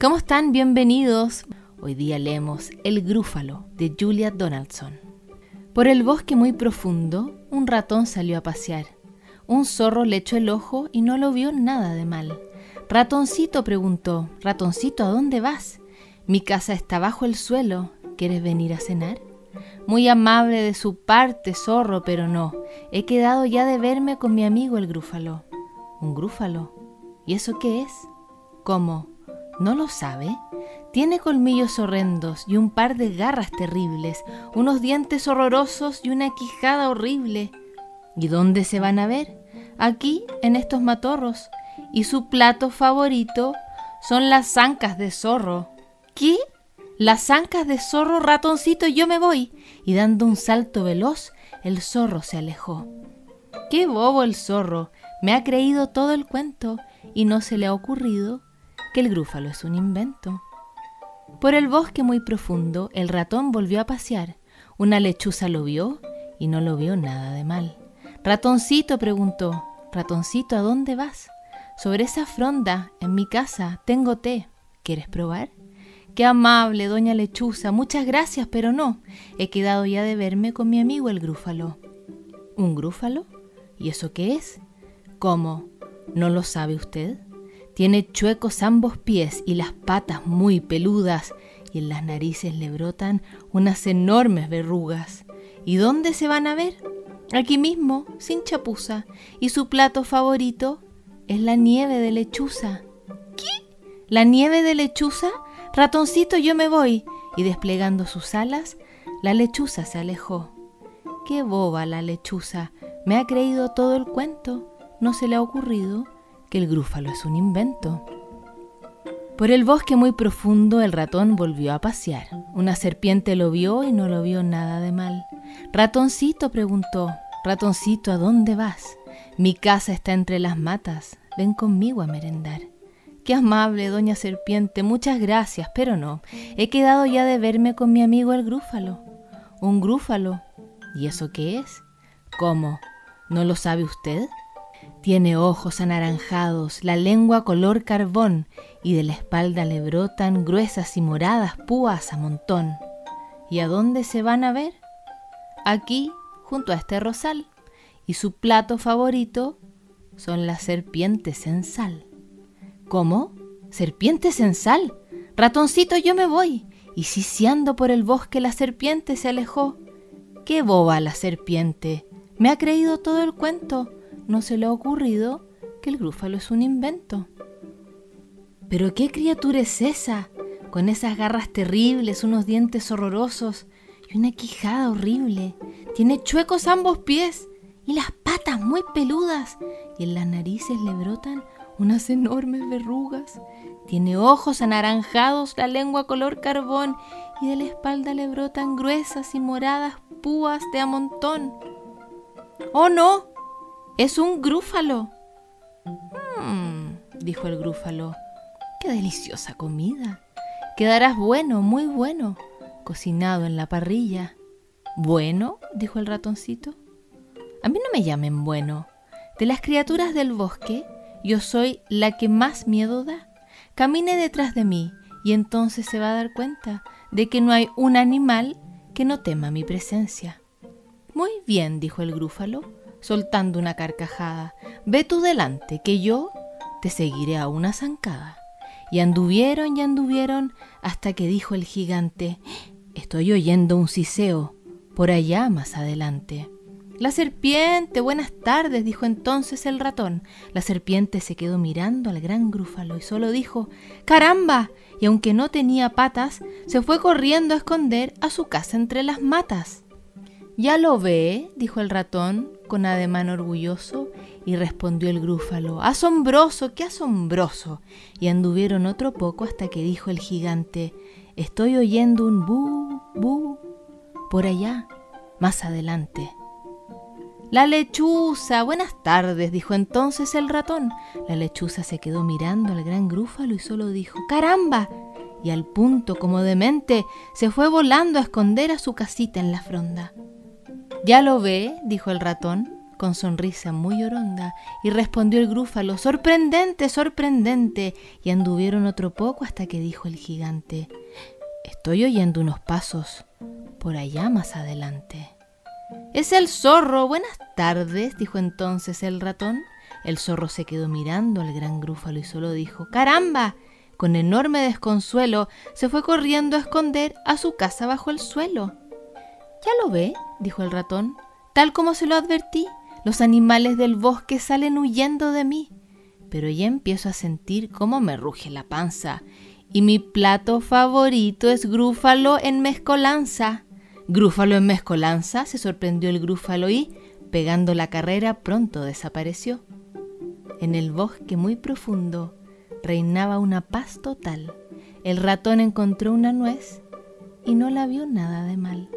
¿Cómo están? Bienvenidos. Hoy día leemos El Grúfalo de Julia Donaldson. Por el bosque muy profundo, un ratón salió a pasear. Un zorro le echó el ojo y no lo vio nada de mal. Ratoncito preguntó, Ratoncito, ¿a dónde vas? Mi casa está bajo el suelo. ¿Quieres venir a cenar? Muy amable de su parte, zorro, pero no. He quedado ya de verme con mi amigo el grúfalo. ¿Un grúfalo? ¿Y eso qué es? ¿Cómo? ¿No lo sabe? Tiene colmillos horrendos y un par de garras terribles, unos dientes horrorosos y una quijada horrible. ¿Y dónde se van a ver? Aquí, en estos matorros. Y su plato favorito son las zancas de zorro. ¿Qué? Las zancas de zorro, ratoncito, yo me voy. Y dando un salto veloz, el zorro se alejó. Qué bobo el zorro. Me ha creído todo el cuento y no se le ha ocurrido que el grúfalo es un invento. Por el bosque muy profundo el ratón volvió a pasear. Una lechuza lo vio y no lo vio nada de mal. Ratoncito preguntó, Ratoncito, ¿a dónde vas? Sobre esa fronda, en mi casa, tengo té. ¿Quieres probar? Qué amable, doña lechuza, muchas gracias, pero no. He quedado ya de verme con mi amigo el grúfalo. ¿Un grúfalo? ¿Y eso qué es? ¿Cómo? ¿No lo sabe usted? Tiene chuecos ambos pies y las patas muy peludas, y en las narices le brotan unas enormes verrugas. ¿Y dónde se van a ver? Aquí mismo, sin chapuza, y su plato favorito es la nieve de lechuza. ¿Qué? ¿La nieve de lechuza? Ratoncito, yo me voy. Y desplegando sus alas, la lechuza se alejó. Qué boba la lechuza. Me ha creído todo el cuento. No se le ha ocurrido que el grúfalo es un invento. Por el bosque muy profundo el ratón volvió a pasear. Una serpiente lo vio y no lo vio nada de mal. Ratoncito preguntó, Ratoncito, ¿a dónde vas? Mi casa está entre las matas. Ven conmigo a merendar. Qué amable, doña serpiente, muchas gracias, pero no. He quedado ya de verme con mi amigo el grúfalo. ¿Un grúfalo? ¿Y eso qué es? ¿Cómo? ¿No lo sabe usted? Tiene ojos anaranjados, la lengua color carbón y de la espalda le brotan gruesas y moradas púas a montón. ¿Y a dónde se van a ver? Aquí, junto a este rosal. Y su plato favorito son las serpientes en sal. ¿Cómo? ¿Serpientes en sal? Ratoncito, yo me voy. Y ciciando por el bosque la serpiente se alejó. ¡Qué boba la serpiente! Me ha creído todo el cuento no se le ha ocurrido que el grúfalo es un invento. Pero qué criatura es esa, con esas garras terribles, unos dientes horrorosos y una quijada horrible. Tiene chuecos ambos pies y las patas muy peludas y en las narices le brotan unas enormes verrugas. Tiene ojos anaranjados, la lengua color carbón y de la espalda le brotan gruesas y moradas púas de a montón. ¡Oh no! Es un grúfalo. Mmm, dijo el grúfalo. Qué deliciosa comida. Quedarás bueno, muy bueno, cocinado en la parrilla. Bueno, dijo el ratoncito. A mí no me llamen bueno. De las criaturas del bosque, yo soy la que más miedo da. Camine detrás de mí y entonces se va a dar cuenta de que no hay un animal que no tema mi presencia. Muy bien, dijo el grúfalo soltando una carcajada. Ve tú delante, que yo te seguiré a una zancada. Y anduvieron y anduvieron hasta que dijo el gigante, estoy oyendo un siseo, por allá más adelante. La serpiente, buenas tardes, dijo entonces el ratón. La serpiente se quedó mirando al gran grúfalo y solo dijo, caramba, y aunque no tenía patas, se fue corriendo a esconder a su casa entre las matas. Ya lo ve, dijo el ratón, con ademán orgulloso, y respondió el grúfalo, Asombroso, qué asombroso. Y anduvieron otro poco hasta que dijo el gigante, Estoy oyendo un bu, bu, por allá, más adelante. La lechuza, buenas tardes, dijo entonces el ratón. La lechuza se quedó mirando al gran grúfalo y solo dijo, caramba. Y al punto, como demente, se fue volando a esconder a su casita en la fronda. Ya lo ve, dijo el ratón, con sonrisa muy oronda, y respondió el grúfalo, sorprendente, sorprendente, y anduvieron otro poco hasta que dijo el gigante, estoy oyendo unos pasos por allá más adelante. Es el zorro. Buenas tardes, dijo entonces el ratón. El zorro se quedó mirando al gran grúfalo y solo dijo, ¡Caramba! Con enorme desconsuelo se fue corriendo a esconder a su casa bajo el suelo. Ya lo ve, dijo el ratón, tal como se lo advertí, los animales del bosque salen huyendo de mí. Pero ya empiezo a sentir cómo me ruge la panza, y mi plato favorito es grúfalo en mezcolanza. Grúfalo en mezcolanza, se sorprendió el grúfalo y, pegando la carrera, pronto desapareció. En el bosque muy profundo reinaba una paz total. El ratón encontró una nuez y no la vio nada de mal.